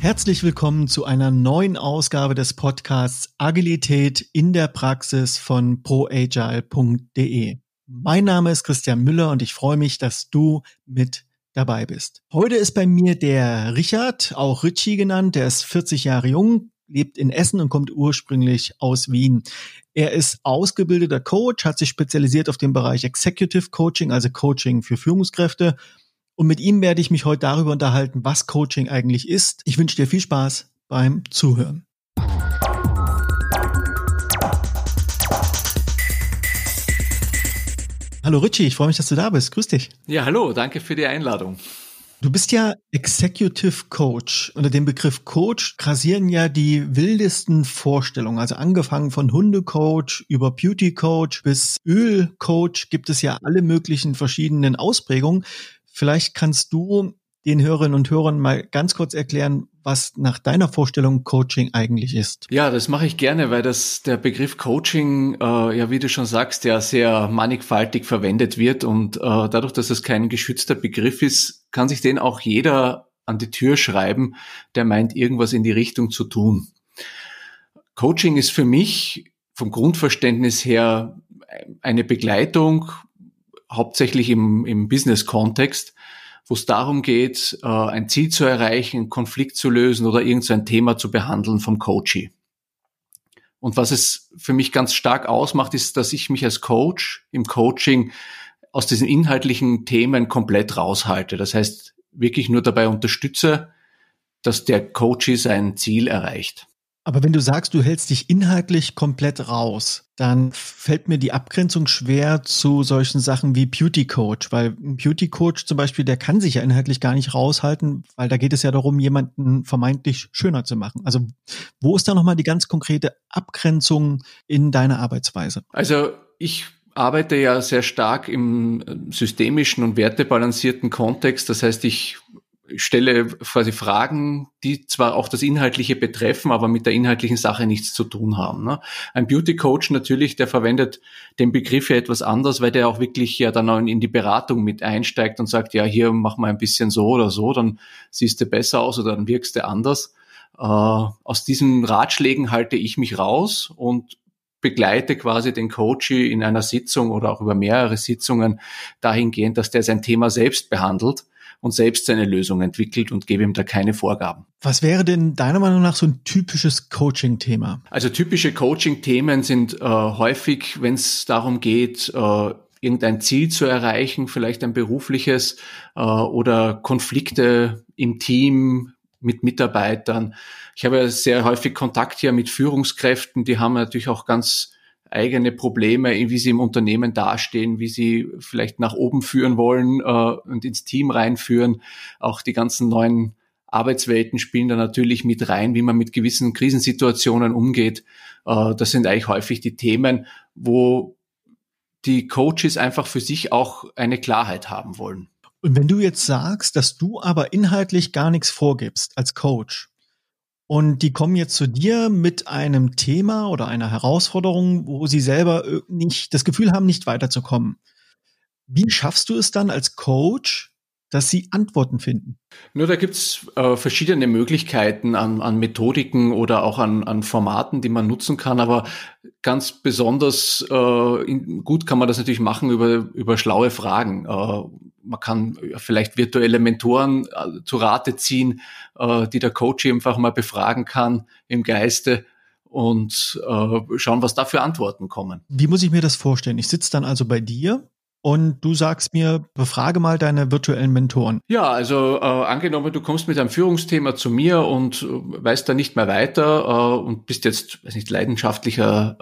Herzlich willkommen zu einer neuen Ausgabe des Podcasts Agilität in der Praxis von proagile.de. Mein Name ist Christian Müller und ich freue mich, dass du mit dabei bist. Heute ist bei mir der Richard, auch Richie genannt, der ist 40 Jahre jung, lebt in Essen und kommt ursprünglich aus Wien. Er ist ausgebildeter Coach, hat sich spezialisiert auf den Bereich Executive Coaching, also Coaching für Führungskräfte und mit ihm werde ich mich heute darüber unterhalten, was Coaching eigentlich ist. Ich wünsche dir viel Spaß beim Zuhören. Hallo Richie, ich freue mich, dass du da bist. Grüß dich. Ja, hallo, danke für die Einladung. Du bist ja Executive Coach. Unter dem Begriff Coach grasieren ja die wildesten Vorstellungen. Also angefangen von Hundecoach über Beauty Coach bis Ölcoach gibt es ja alle möglichen verschiedenen Ausprägungen. Vielleicht kannst du den Hörerinnen und Hörern mal ganz kurz erklären, was nach deiner Vorstellung Coaching eigentlich ist. Ja, das mache ich gerne, weil das der Begriff Coaching, äh, ja, wie du schon sagst, ja sehr mannigfaltig verwendet wird und äh, dadurch, dass es kein geschützter Begriff ist, kann sich den auch jeder an die Tür schreiben, der meint, irgendwas in die Richtung zu tun. Coaching ist für mich vom Grundverständnis her eine Begleitung hauptsächlich im, im Business-Kontext, wo es darum geht, äh, ein Ziel zu erreichen, einen Konflikt zu lösen oder irgendein Thema zu behandeln vom Coachee. Und was es für mich ganz stark ausmacht, ist, dass ich mich als Coach im Coaching aus diesen inhaltlichen Themen komplett raushalte. Das heißt, wirklich nur dabei unterstütze, dass der Coachee sein Ziel erreicht. Aber wenn du sagst, du hältst dich inhaltlich komplett raus, dann fällt mir die Abgrenzung schwer zu solchen Sachen wie Beauty Coach, weil ein Beauty Coach zum Beispiel, der kann sich ja inhaltlich gar nicht raushalten, weil da geht es ja darum, jemanden vermeintlich schöner zu machen. Also wo ist da nochmal die ganz konkrete Abgrenzung in deiner Arbeitsweise? Also ich arbeite ja sehr stark im systemischen und wertebalancierten Kontext. Das heißt, ich stelle quasi Fragen, die zwar auch das Inhaltliche betreffen, aber mit der inhaltlichen Sache nichts zu tun haben. Ne? Ein Beauty Coach natürlich, der verwendet den Begriff ja etwas anders, weil der auch wirklich ja dann auch in die Beratung mit einsteigt und sagt, ja, hier mach mal ein bisschen so oder so, dann siehst du besser aus oder dann wirkst du anders. Äh, aus diesen Ratschlägen halte ich mich raus und begleite quasi den Coach in einer Sitzung oder auch über mehrere Sitzungen dahingehend, dass der sein Thema selbst behandelt und selbst seine Lösung entwickelt und gebe ihm da keine Vorgaben. Was wäre denn deiner Meinung nach so ein typisches Coaching-Thema? Also typische Coaching-Themen sind äh, häufig, wenn es darum geht, äh, irgendein Ziel zu erreichen, vielleicht ein berufliches äh, oder Konflikte im Team mit Mitarbeitern. Ich habe sehr häufig Kontakt hier mit Führungskräften, die haben natürlich auch ganz eigene Probleme, wie sie im Unternehmen dastehen, wie sie vielleicht nach oben führen wollen äh, und ins Team reinführen. Auch die ganzen neuen Arbeitswelten spielen da natürlich mit rein, wie man mit gewissen Krisensituationen umgeht. Äh, das sind eigentlich häufig die Themen, wo die Coaches einfach für sich auch eine Klarheit haben wollen. Und wenn du jetzt sagst, dass du aber inhaltlich gar nichts vorgibst als Coach, und die kommen jetzt zu dir mit einem Thema oder einer Herausforderung, wo sie selber nicht das Gefühl haben, nicht weiterzukommen. Wie schaffst du es dann als Coach, dass sie Antworten finden? Nur da gibt's äh, verschiedene Möglichkeiten an, an Methodiken oder auch an, an Formaten, die man nutzen kann. Aber ganz besonders äh, in, gut kann man das natürlich machen über, über schlaue Fragen. Äh, man kann vielleicht virtuelle Mentoren äh, zu Rate ziehen, äh, die der Coach einfach mal befragen kann im Geiste und äh, schauen, was da für Antworten kommen. Wie muss ich mir das vorstellen? Ich sitze dann also bei dir und du sagst mir, befrage mal deine virtuellen Mentoren. Ja, also äh, angenommen, du kommst mit einem Führungsthema zu mir und äh, weißt da nicht mehr weiter äh, und bist jetzt, weiß nicht, leidenschaftlicher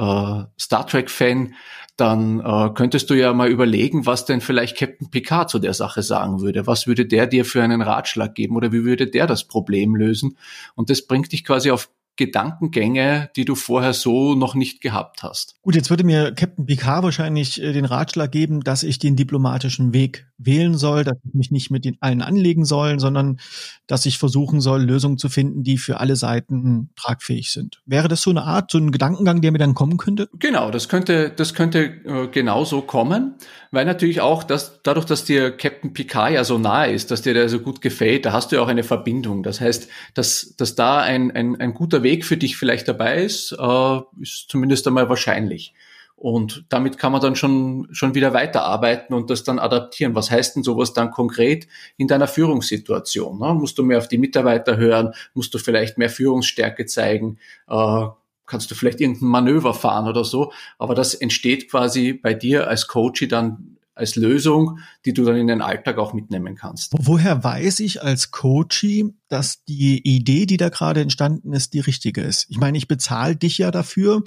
äh, Star Trek-Fan, dann äh, könntest du ja mal überlegen, was denn vielleicht Captain Picard zu der Sache sagen würde. Was würde der dir für einen Ratschlag geben oder wie würde der das Problem lösen? Und das bringt dich quasi auf Gedankengänge, die du vorher so noch nicht gehabt hast. Gut, jetzt würde mir Captain Picard wahrscheinlich äh, den Ratschlag geben, dass ich den diplomatischen Weg wählen soll, dass ich mich nicht mit den allen anlegen soll, sondern dass ich versuchen soll, Lösungen zu finden, die für alle Seiten tragfähig sind. Wäre das so eine Art, so ein Gedankengang, der mir dann kommen könnte? Genau, das könnte, das könnte äh, genau so kommen, weil natürlich auch das, dadurch, dass dir Captain Picard ja so nahe ist, dass dir der so gut gefällt, da hast du ja auch eine Verbindung. Das heißt, dass, dass da ein, ein, ein guter Weg für dich vielleicht dabei ist, äh, ist zumindest einmal wahrscheinlich. Und damit kann man dann schon, schon wieder weiterarbeiten und das dann adaptieren. Was heißt denn sowas dann konkret in deiner Führungssituation? Ne? Musst du mehr auf die Mitarbeiter hören? Musst du vielleicht mehr Führungsstärke zeigen? Äh, kannst du vielleicht irgendein Manöver fahren oder so? Aber das entsteht quasi bei dir als Coach dann als Lösung, die du dann in den Alltag auch mitnehmen kannst. Woher weiß ich als Coachie, dass die Idee, die da gerade entstanden ist, die richtige ist? Ich meine, ich bezahle dich ja dafür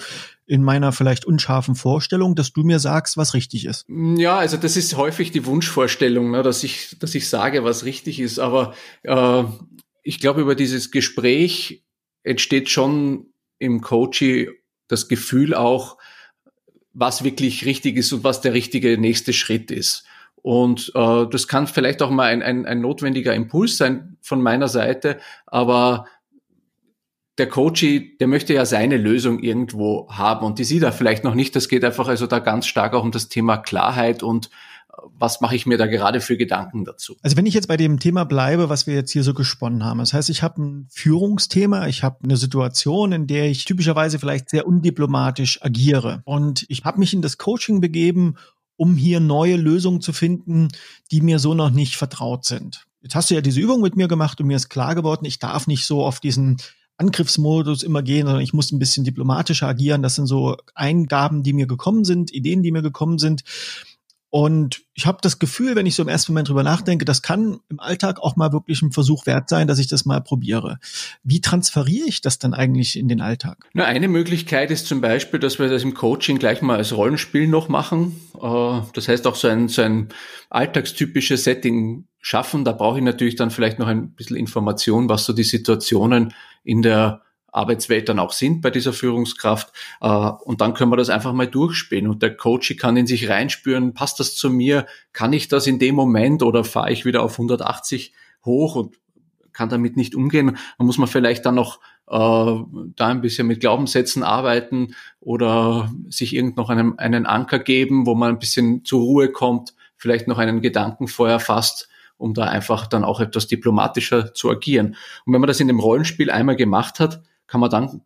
in meiner vielleicht unscharfen Vorstellung, dass du mir sagst, was richtig ist. Ja, also das ist häufig die Wunschvorstellung, ne, dass ich, dass ich sage, was richtig ist. Aber äh, ich glaube, über dieses Gespräch entsteht schon im Coachie das Gefühl auch, was wirklich richtig ist und was der richtige nächste Schritt ist. Und äh, das kann vielleicht auch mal ein, ein, ein notwendiger Impuls sein von meiner Seite, aber der Coachy, der möchte ja seine Lösung irgendwo haben und die sieht er vielleicht noch nicht. Das geht einfach also da ganz stark auch um das Thema Klarheit und was mache ich mir da gerade für Gedanken dazu? Also wenn ich jetzt bei dem Thema bleibe, was wir jetzt hier so gesponnen haben, das heißt, ich habe ein Führungsthema, ich habe eine Situation, in der ich typischerweise vielleicht sehr undiplomatisch agiere und ich habe mich in das Coaching begeben, um hier neue Lösungen zu finden, die mir so noch nicht vertraut sind. Jetzt hast du ja diese Übung mit mir gemacht und mir ist klar geworden, ich darf nicht so auf diesen Angriffsmodus immer gehen, sondern ich muss ein bisschen diplomatischer agieren. Das sind so Eingaben, die mir gekommen sind, Ideen, die mir gekommen sind. Und ich habe das Gefühl, wenn ich so im ersten Moment drüber nachdenke, das kann im Alltag auch mal wirklich ein Versuch wert sein, dass ich das mal probiere. Wie transferiere ich das dann eigentlich in den Alltag? Na, eine Möglichkeit ist zum Beispiel, dass wir das im Coaching gleich mal als Rollenspiel noch machen. Äh, das heißt auch so ein, so ein alltagstypisches Setting schaffen. Da brauche ich natürlich dann vielleicht noch ein bisschen Information, was so die Situationen in der Arbeitswelt dann auch sind bei dieser Führungskraft. Äh, und dann können wir das einfach mal durchspielen. Und der Coach kann in sich reinspüren, passt das zu mir? Kann ich das in dem Moment oder fahre ich wieder auf 180 hoch und kann damit nicht umgehen? Da muss man vielleicht dann noch äh, da ein bisschen mit Glaubenssätzen arbeiten oder sich irgend noch einen, einen Anker geben, wo man ein bisschen zur Ruhe kommt, vielleicht noch einen Gedanken vorher fasst um da einfach dann auch etwas diplomatischer zu agieren. Und wenn man das in dem Rollenspiel einmal gemacht hat, kann man dann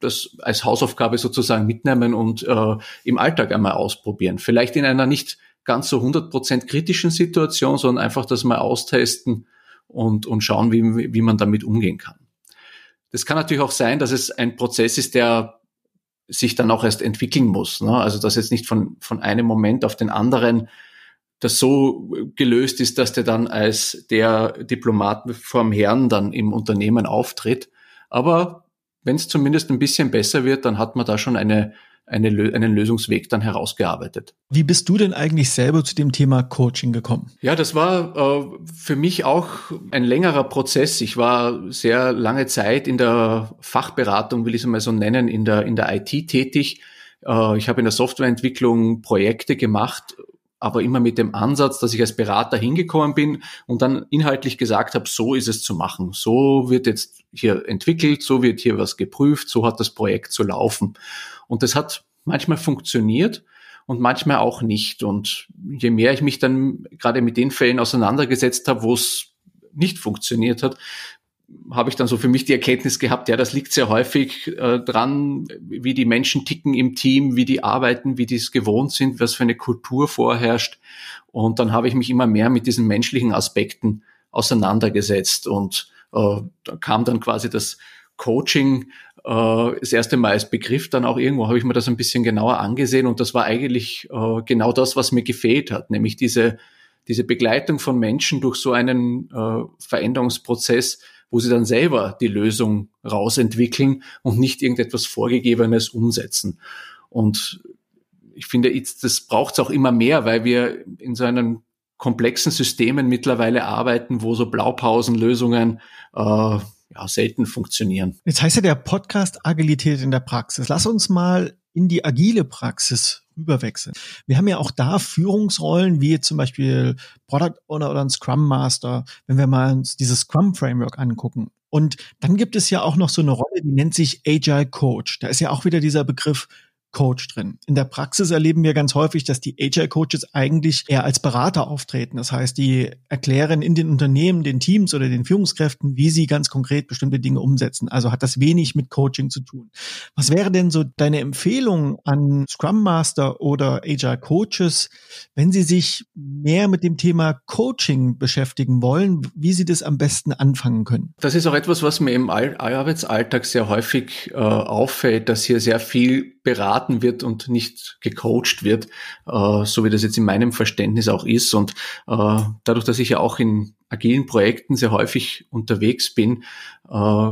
das als Hausaufgabe sozusagen mitnehmen und äh, im Alltag einmal ausprobieren. Vielleicht in einer nicht ganz so 100% kritischen Situation, sondern einfach das mal austesten und, und schauen, wie, wie man damit umgehen kann. Das kann natürlich auch sein, dass es ein Prozess ist, der sich dann auch erst entwickeln muss. Ne? Also dass jetzt nicht von, von einem Moment auf den anderen das so gelöst ist, dass der dann als der Diplomat vorm Herrn dann im Unternehmen auftritt. Aber wenn es zumindest ein bisschen besser wird, dann hat man da schon eine, eine, einen Lösungsweg dann herausgearbeitet. Wie bist du denn eigentlich selber zu dem Thema Coaching gekommen? Ja, das war äh, für mich auch ein längerer Prozess. Ich war sehr lange Zeit in der Fachberatung, will ich es mal so nennen, in der, in der IT tätig. Äh, ich habe in der Softwareentwicklung Projekte gemacht aber immer mit dem Ansatz, dass ich als Berater hingekommen bin und dann inhaltlich gesagt habe, so ist es zu machen. So wird jetzt hier entwickelt, so wird hier was geprüft, so hat das Projekt zu laufen. Und das hat manchmal funktioniert und manchmal auch nicht. Und je mehr ich mich dann gerade mit den Fällen auseinandergesetzt habe, wo es nicht funktioniert hat, habe ich dann so für mich die Erkenntnis gehabt, ja, das liegt sehr häufig äh, dran, wie die Menschen ticken im Team, wie die arbeiten, wie die es gewohnt sind, was für eine Kultur vorherrscht. Und dann habe ich mich immer mehr mit diesen menschlichen Aspekten auseinandergesetzt und äh, da kam dann quasi das Coaching äh, das erste Mal als Begriff dann auch irgendwo habe ich mir das ein bisschen genauer angesehen und das war eigentlich äh, genau das, was mir gefehlt hat, nämlich diese diese Begleitung von Menschen durch so einen äh, Veränderungsprozess, wo sie dann selber die Lösung rausentwickeln und nicht irgendetwas Vorgegebenes umsetzen. Und ich finde, das braucht es auch immer mehr, weil wir in so einem komplexen Systemen mittlerweile arbeiten, wo so Blaupausenlösungen äh, ja, selten funktionieren. Jetzt heißt ja der Podcast Agilität in der Praxis. Lass uns mal in die agile Praxis rüberwechseln. Wir haben ja auch da Führungsrollen, wie zum Beispiel Product Owner oder ein Scrum Master, wenn wir mal uns dieses Scrum Framework angucken. Und dann gibt es ja auch noch so eine Rolle, die nennt sich Agile Coach. Da ist ja auch wieder dieser Begriff Coach drin. In der Praxis erleben wir ganz häufig, dass die Agile Coaches eigentlich eher als Berater auftreten. Das heißt, die erklären in den Unternehmen, den Teams oder den Führungskräften, wie sie ganz konkret bestimmte Dinge umsetzen. Also hat das wenig mit Coaching zu tun. Was wäre denn so deine Empfehlung an Scrum Master oder Agile Coaches, wenn sie sich mehr mit dem Thema Coaching beschäftigen wollen, wie sie das am besten anfangen können? Das ist auch etwas, was mir im Arbeitsalltag sehr häufig äh, auffällt, dass hier sehr viel beraten wird und nicht gecoacht wird, äh, so wie das jetzt in meinem Verständnis auch ist. Und äh, dadurch, dass ich ja auch in agilen Projekten sehr häufig unterwegs bin, äh,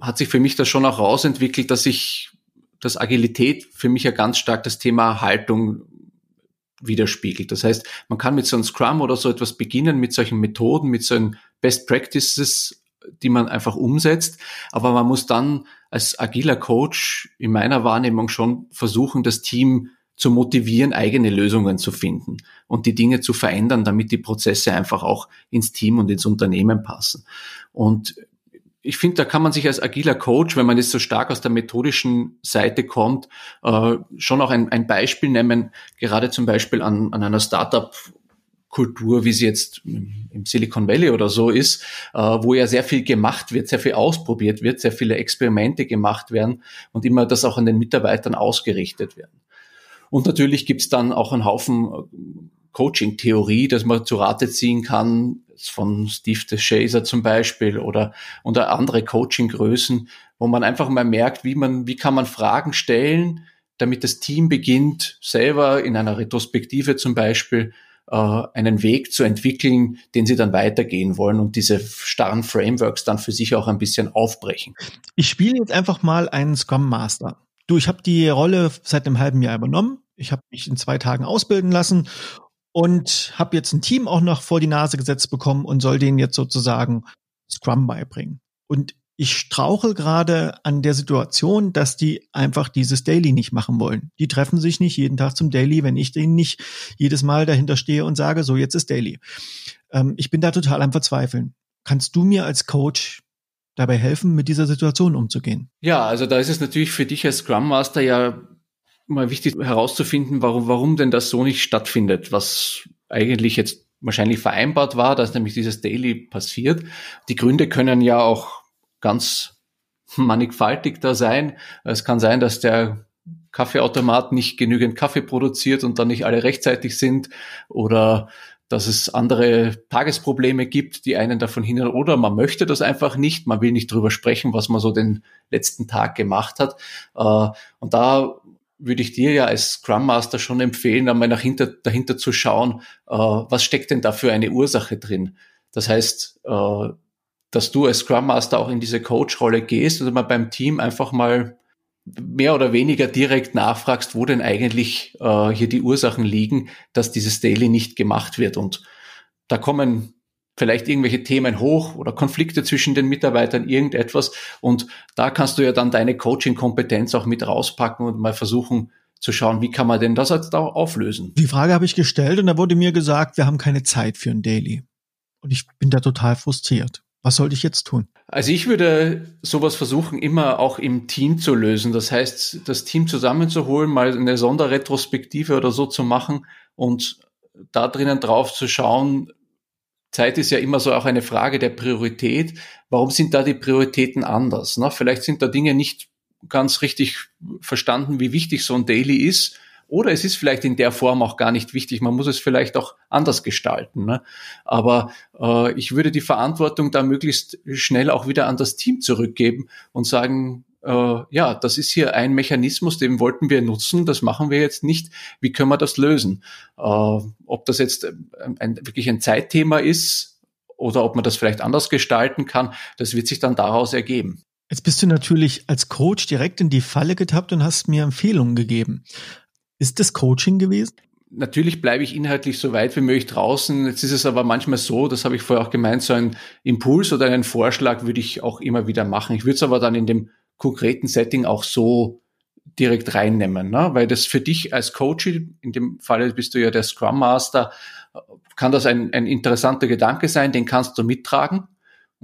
hat sich für mich das schon auch rausentwickelt, dass ich dass Agilität für mich ja ganz stark das Thema Haltung widerspiegelt. Das heißt, man kann mit so einem Scrum oder so etwas beginnen, mit solchen Methoden, mit solchen Best Practices die man einfach umsetzt. Aber man muss dann als agiler Coach in meiner Wahrnehmung schon versuchen, das Team zu motivieren, eigene Lösungen zu finden und die Dinge zu verändern, damit die Prozesse einfach auch ins Team und ins Unternehmen passen. Und ich finde, da kann man sich als agiler Coach, wenn man jetzt so stark aus der methodischen Seite kommt, äh, schon auch ein, ein Beispiel nehmen, gerade zum Beispiel an, an einer Startup Kultur, wie sie jetzt im Silicon Valley oder so ist, äh, wo ja sehr viel gemacht wird, sehr viel ausprobiert wird, sehr viele Experimente gemacht werden und immer das auch an den Mitarbeitern ausgerichtet werden. Und natürlich gibt's dann auch einen Haufen äh, Coaching-Theorie, dass man zu Rate ziehen kann, von Steve DeShazer zum Beispiel oder, oder andere Coaching-Größen, wo man einfach mal merkt, wie man, wie kann man Fragen stellen, damit das Team beginnt, selber in einer Retrospektive zum Beispiel äh, einen Weg zu entwickeln, den sie dann weitergehen wollen und diese starren Frameworks dann für sich auch ein bisschen aufbrechen. Ich spiele jetzt einfach mal einen Scrum Master. Du, ich habe die Rolle seit einem halben Jahr übernommen. Ich habe mich in zwei Tagen ausbilden lassen und habe jetzt ein Team auch noch vor die Nase gesetzt bekommen und soll denen jetzt sozusagen Scrum beibringen. Und ich strauche gerade an der Situation, dass die einfach dieses Daily nicht machen wollen. Die treffen sich nicht jeden Tag zum Daily, wenn ich denen nicht jedes Mal dahinter stehe und sage, so jetzt ist Daily. Ähm, ich bin da total am Verzweifeln. Kannst du mir als Coach dabei helfen, mit dieser Situation umzugehen? Ja, also da ist es natürlich für dich als Scrum Master ja mal wichtig herauszufinden, warum, warum denn das so nicht stattfindet, was eigentlich jetzt wahrscheinlich vereinbart war, dass nämlich dieses Daily passiert. Die Gründe können ja auch ganz mannigfaltig da sein. Es kann sein, dass der Kaffeeautomat nicht genügend Kaffee produziert und dann nicht alle rechtzeitig sind oder dass es andere Tagesprobleme gibt, die einen davon hindern oder man möchte das einfach nicht, man will nicht drüber sprechen, was man so den letzten Tag gemacht hat. Äh, und da würde ich dir ja als Scrum Master schon empfehlen, einmal dahinter, dahinter zu schauen, äh, was steckt denn da für eine Ursache drin. Das heißt, äh, dass du als Scrum Master auch in diese Coach-Rolle gehst oder mal beim Team einfach mal mehr oder weniger direkt nachfragst, wo denn eigentlich äh, hier die Ursachen liegen, dass dieses Daily nicht gemacht wird. Und da kommen vielleicht irgendwelche Themen hoch oder Konflikte zwischen den Mitarbeitern, irgendetwas. Und da kannst du ja dann deine Coaching-Kompetenz auch mit rauspacken und mal versuchen zu schauen, wie kann man denn das jetzt auch auflösen. Die Frage habe ich gestellt und da wurde mir gesagt, wir haben keine Zeit für ein Daily. Und ich bin da total frustriert. Was sollte ich jetzt tun? Also ich würde sowas versuchen, immer auch im Team zu lösen. Das heißt, das Team zusammenzuholen, mal eine Sonderretrospektive oder so zu machen und da drinnen drauf zu schauen. Zeit ist ja immer so auch eine Frage der Priorität. Warum sind da die Prioritäten anders? Na, vielleicht sind da Dinge nicht ganz richtig verstanden, wie wichtig so ein Daily ist oder es ist vielleicht in der Form auch gar nicht wichtig. Man muss es vielleicht auch anders gestalten. Ne? Aber äh, ich würde die Verantwortung da möglichst schnell auch wieder an das Team zurückgeben und sagen, äh, ja, das ist hier ein Mechanismus, den wollten wir nutzen, das machen wir jetzt nicht. Wie können wir das lösen? Äh, ob das jetzt ein, ein, wirklich ein Zeitthema ist oder ob man das vielleicht anders gestalten kann, das wird sich dann daraus ergeben. Jetzt bist du natürlich als Coach direkt in die Falle getappt und hast mir Empfehlungen gegeben. Ist das Coaching gewesen? natürlich bleibe ich inhaltlich so weit wie möglich draußen. Jetzt ist es aber manchmal so, das habe ich vorher auch gemeint, so ein Impuls oder einen Vorschlag würde ich auch immer wieder machen. Ich würde es aber dann in dem konkreten Setting auch so direkt reinnehmen, ne? weil das für dich als Coach, in dem Fall bist du ja der Scrum Master, kann das ein, ein interessanter Gedanke sein, den kannst du mittragen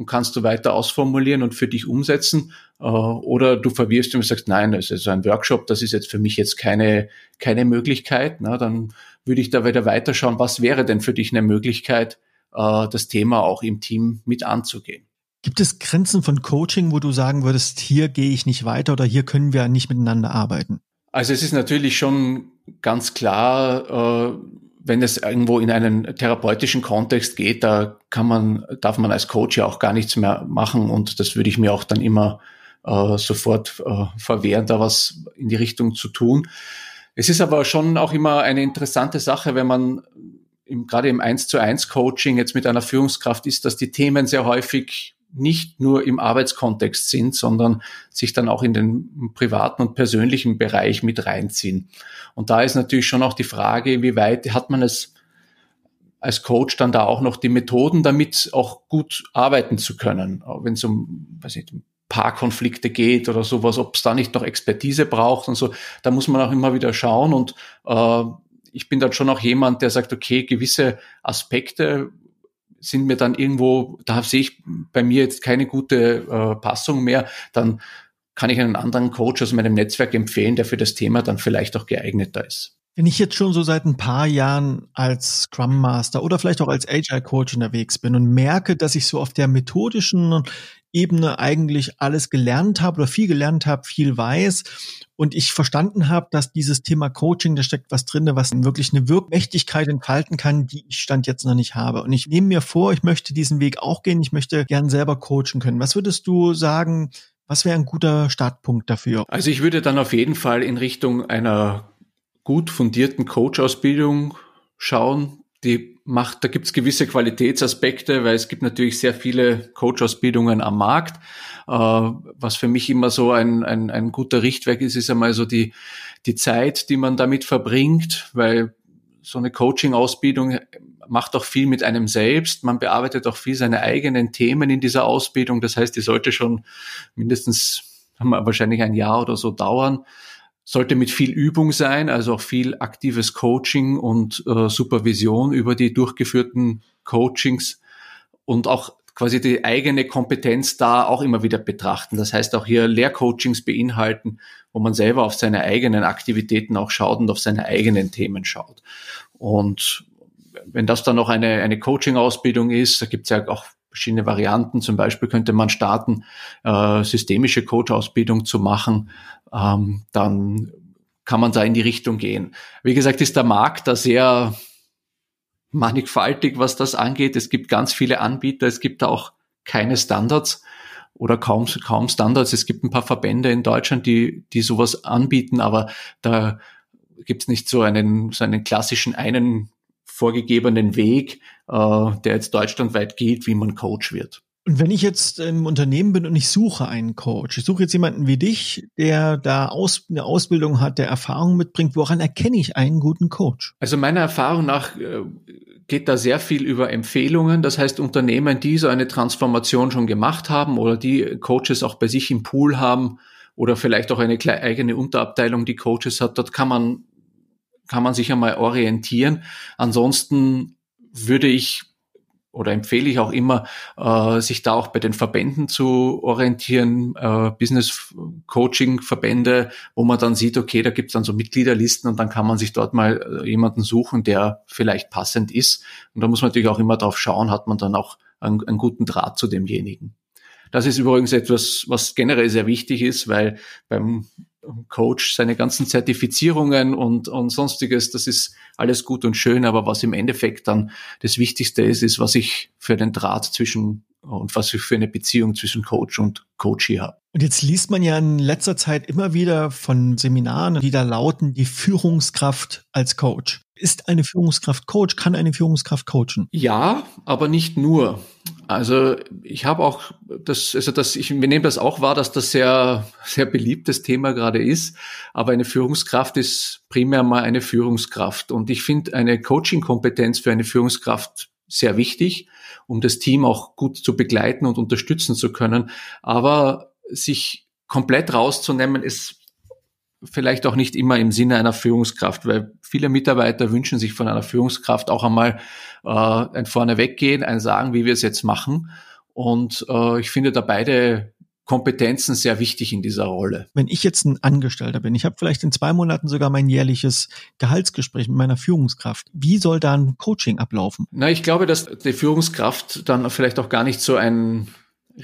und kannst du weiter ausformulieren und für dich umsetzen. Äh, oder du verwirrst und sagst, nein, das ist ein Workshop, das ist jetzt für mich jetzt keine, keine Möglichkeit. Na, dann würde ich da wieder weiterschauen, was wäre denn für dich eine Möglichkeit, äh, das Thema auch im Team mit anzugehen. Gibt es Grenzen von Coaching, wo du sagen würdest, hier gehe ich nicht weiter oder hier können wir nicht miteinander arbeiten? Also es ist natürlich schon ganz klar, äh, wenn es irgendwo in einen therapeutischen Kontext geht, da kann man, darf man als Coach ja auch gar nichts mehr machen und das würde ich mir auch dann immer äh, sofort äh, verwehren, da was in die Richtung zu tun. Es ist aber schon auch immer eine interessante Sache, wenn man im, gerade im 1 zu 1 Coaching jetzt mit einer Führungskraft ist, dass die Themen sehr häufig nicht nur im Arbeitskontext sind, sondern sich dann auch in den privaten und persönlichen Bereich mit reinziehen. Und da ist natürlich schon auch die Frage, wie weit hat man es als Coach dann da auch noch die Methoden, damit auch gut arbeiten zu können, wenn es um, weiß nicht, um Paarkonflikte geht oder sowas, ob es da nicht noch Expertise braucht und so. Da muss man auch immer wieder schauen und äh, ich bin dann schon auch jemand, der sagt, okay, gewisse Aspekte sind mir dann irgendwo, da sehe ich bei mir jetzt keine gute äh, Passung mehr, dann kann ich einen anderen Coach aus meinem Netzwerk empfehlen, der für das Thema dann vielleicht auch geeigneter ist. Wenn ich jetzt schon so seit ein paar Jahren als Scrum Master oder vielleicht auch als Agile Coach unterwegs bin und merke, dass ich so auf der methodischen Ebene eigentlich alles gelernt habe oder viel gelernt habe, viel weiß und ich verstanden habe, dass dieses Thema Coaching, da steckt was drin, was wirklich eine Wirkmächtigkeit entfalten kann, die ich stand jetzt noch nicht habe. Und ich nehme mir vor, ich möchte diesen Weg auch gehen, ich möchte gern selber coachen können. Was würdest du sagen, was wäre ein guter Startpunkt dafür? Also ich würde dann auf jeden Fall in Richtung einer gut fundierten Coach-Ausbildung schauen, die macht, da gibt es gewisse Qualitätsaspekte, weil es gibt natürlich sehr viele Coach-Ausbildungen am Markt. Äh, was für mich immer so ein, ein, ein guter Richtwerk ist, ist einmal so die, die Zeit, die man damit verbringt, weil so eine Coaching-Ausbildung macht auch viel mit einem selbst. Man bearbeitet auch viel seine eigenen Themen in dieser Ausbildung. Das heißt, die sollte schon mindestens wahrscheinlich ein Jahr oder so dauern sollte mit viel Übung sein, also auch viel aktives Coaching und äh, Supervision über die durchgeführten Coachings und auch quasi die eigene Kompetenz da auch immer wieder betrachten. Das heißt auch hier Lehrcoachings beinhalten, wo man selber auf seine eigenen Aktivitäten auch schaut und auf seine eigenen Themen schaut. Und wenn das dann noch eine, eine Coaching-Ausbildung ist, da gibt es ja auch verschiedene Varianten. Zum Beispiel könnte man starten, äh, systemische Coach-Ausbildung zu machen. Ähm, dann kann man da in die Richtung gehen. Wie gesagt, ist der Markt da sehr mannigfaltig, was das angeht. Es gibt ganz viele Anbieter. Es gibt auch keine Standards oder kaum, kaum Standards. Es gibt ein paar Verbände in Deutschland, die, die sowas anbieten, aber da gibt es nicht so einen, so einen klassischen einen vorgegebenen Weg, äh, der jetzt deutschlandweit geht, wie man Coach wird. Und wenn ich jetzt im Unternehmen bin und ich suche einen Coach, ich suche jetzt jemanden wie dich, der da aus, eine Ausbildung hat, der Erfahrung mitbringt, woran erkenne ich einen guten Coach? Also meiner Erfahrung nach äh, geht da sehr viel über Empfehlungen. Das heißt, Unternehmen, die so eine Transformation schon gemacht haben oder die Coaches auch bei sich im Pool haben oder vielleicht auch eine eigene Unterabteilung, die Coaches hat, dort kann man kann man sich einmal orientieren. Ansonsten würde ich oder empfehle ich auch immer, äh, sich da auch bei den Verbänden zu orientieren, äh, Business Coaching Verbände, wo man dann sieht, okay, da gibt's dann so Mitgliederlisten und dann kann man sich dort mal äh, jemanden suchen, der vielleicht passend ist. Und da muss man natürlich auch immer drauf schauen, hat man dann auch einen, einen guten Draht zu demjenigen. Das ist übrigens etwas, was generell sehr wichtig ist, weil beim Coach seine ganzen Zertifizierungen und, und sonstiges, das ist alles gut und schön, aber was im Endeffekt dann das Wichtigste ist, ist, was ich für den Draht zwischen und was ich für eine Beziehung zwischen Coach und Coachee habe. Und jetzt liest man ja in letzter Zeit immer wieder von Seminaren, die da lauten, die Führungskraft als Coach. Ist eine Führungskraft Coach? Kann eine Führungskraft coachen? Ja, aber nicht nur. Also ich habe auch das, also das, ich, wir nehmen das auch wahr, dass das sehr, sehr beliebtes Thema gerade ist. Aber eine Führungskraft ist primär mal eine Führungskraft. Und ich finde eine Coaching-Kompetenz für eine Führungskraft sehr wichtig, um das Team auch gut zu begleiten und unterstützen zu können. Aber sich komplett rauszunehmen, ist vielleicht auch nicht immer im Sinne einer Führungskraft, weil viele Mitarbeiter wünschen sich von einer Führungskraft auch einmal äh, ein Vorneweggehen, ein Sagen, wie wir es jetzt machen. Und äh, ich finde da beide Kompetenzen sehr wichtig in dieser Rolle. Wenn ich jetzt ein Angestellter bin, ich habe vielleicht in zwei Monaten sogar mein jährliches Gehaltsgespräch mit meiner Führungskraft. Wie soll da ein Coaching ablaufen? Na, ich glaube, dass die Führungskraft dann vielleicht auch gar nicht so ein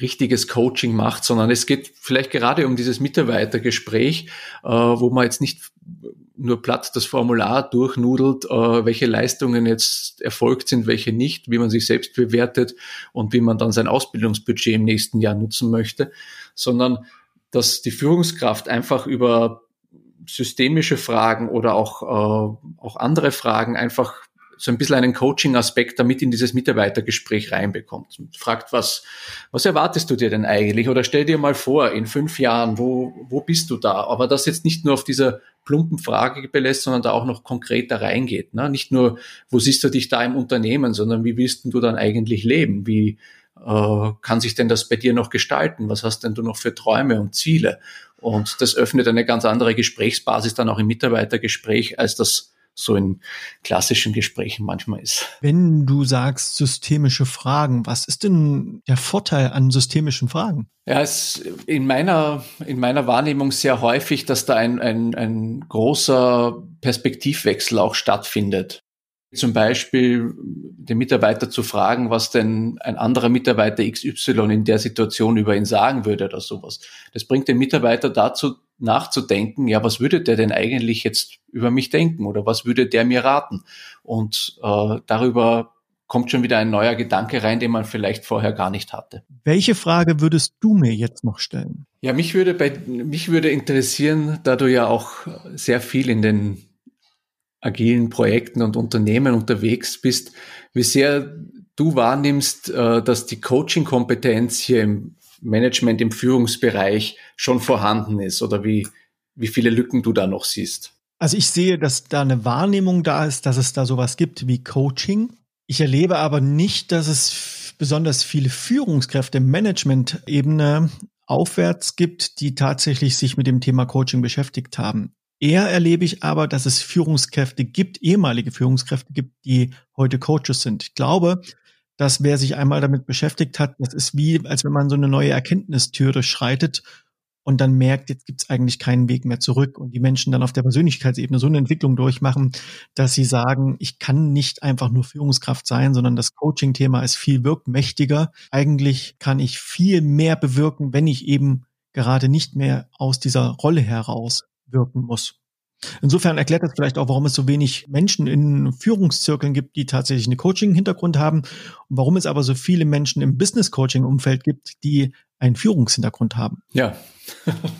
richtiges Coaching macht, sondern es geht vielleicht gerade um dieses Mitarbeitergespräch, äh, wo man jetzt nicht nur platt das Formular durchnudelt, äh, welche Leistungen jetzt erfolgt sind, welche nicht, wie man sich selbst bewertet und wie man dann sein Ausbildungsbudget im nächsten Jahr nutzen möchte, sondern dass die Führungskraft einfach über systemische Fragen oder auch, äh, auch andere Fragen einfach so ein bisschen einen Coaching-Aspekt damit in dieses Mitarbeitergespräch reinbekommt und fragt, was, was erwartest du dir denn eigentlich? Oder stell dir mal vor, in fünf Jahren, wo, wo bist du da? Aber das jetzt nicht nur auf dieser plumpen Frage belässt, sondern da auch noch konkreter reingeht. Ne? Nicht nur, wo siehst du dich da im Unternehmen, sondern wie willst du dann eigentlich leben? Wie äh, kann sich denn das bei dir noch gestalten? Was hast denn du noch für Träume und Ziele? Und das öffnet eine ganz andere Gesprächsbasis dann auch im Mitarbeitergespräch, als das so in klassischen Gesprächen manchmal ist. Wenn du sagst systemische Fragen, was ist denn der Vorteil an systemischen Fragen? Ja, es ist in meiner, in meiner Wahrnehmung sehr häufig, dass da ein, ein, ein großer Perspektivwechsel auch stattfindet. Zum Beispiel den Mitarbeiter zu fragen, was denn ein anderer Mitarbeiter XY in der Situation über ihn sagen würde oder sowas. Das bringt den Mitarbeiter dazu, nachzudenken, ja, was würde der denn eigentlich jetzt über mich denken oder was würde der mir raten? Und äh, darüber kommt schon wieder ein neuer Gedanke rein, den man vielleicht vorher gar nicht hatte. Welche Frage würdest du mir jetzt noch stellen? Ja, mich würde bei mich würde interessieren, da du ja auch sehr viel in den agilen Projekten und Unternehmen unterwegs bist, wie sehr du wahrnimmst, äh, dass die Coaching-Kompetenz hier im Management im Führungsbereich schon vorhanden ist oder wie, wie viele Lücken du da noch siehst. Also ich sehe, dass da eine Wahrnehmung da ist, dass es da sowas gibt wie Coaching. Ich erlebe aber nicht, dass es besonders viele Führungskräfte im Management-Ebene aufwärts gibt, die tatsächlich sich mit dem Thema Coaching beschäftigt haben. Eher erlebe ich aber, dass es Führungskräfte gibt, ehemalige Führungskräfte gibt, die heute Coaches sind. Ich glaube, dass wer sich einmal damit beschäftigt hat, das ist wie, als wenn man so eine neue Erkenntnistür durchschreitet und dann merkt, jetzt gibt es eigentlich keinen Weg mehr zurück und die Menschen dann auf der Persönlichkeitsebene so eine Entwicklung durchmachen, dass sie sagen, ich kann nicht einfach nur Führungskraft sein, sondern das Coaching-Thema ist viel wirkmächtiger. Eigentlich kann ich viel mehr bewirken, wenn ich eben gerade nicht mehr aus dieser Rolle heraus wirken muss. Insofern erklärt das vielleicht auch, warum es so wenig Menschen in Führungszirkeln gibt, die tatsächlich einen Coaching-Hintergrund haben und warum es aber so viele Menschen im Business-Coaching-Umfeld gibt, die einen Führungshintergrund haben. Ja.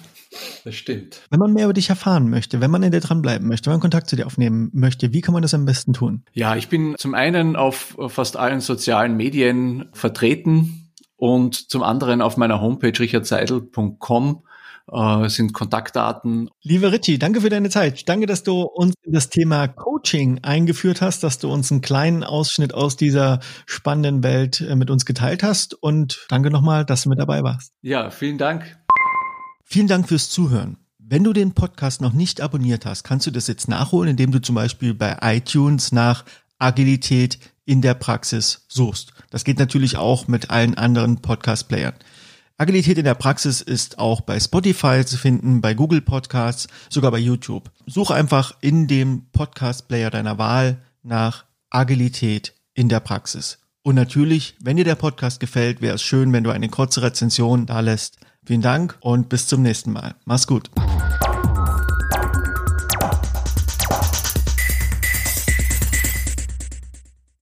Das stimmt. Wenn man mehr über dich erfahren möchte, wenn man in dir dranbleiben möchte, wenn man Kontakt zu dir aufnehmen möchte, wie kann man das am besten tun? Ja, ich bin zum einen auf fast allen sozialen Medien vertreten und zum anderen auf meiner Homepage richardseidel.com äh, sind Kontaktdaten. Lieber Richie, danke für deine Zeit. Danke, dass du uns in das Thema Coaching eingeführt hast, dass du uns einen kleinen Ausschnitt aus dieser spannenden Welt äh, mit uns geteilt hast und danke nochmal, dass du mit dabei warst. Ja, vielen Dank. Vielen Dank fürs Zuhören. Wenn du den Podcast noch nicht abonniert hast, kannst du das jetzt nachholen, indem du zum Beispiel bei iTunes nach Agilität in der Praxis suchst. Das geht natürlich auch mit allen anderen Podcast-Playern. Agilität in der Praxis ist auch bei Spotify zu finden, bei Google Podcasts, sogar bei YouTube. Suche einfach in dem Podcast-Player deiner Wahl nach Agilität in der Praxis. Und natürlich, wenn dir der Podcast gefällt, wäre es schön, wenn du eine kurze Rezension da lässt. Vielen Dank und bis zum nächsten Mal. Mach's gut.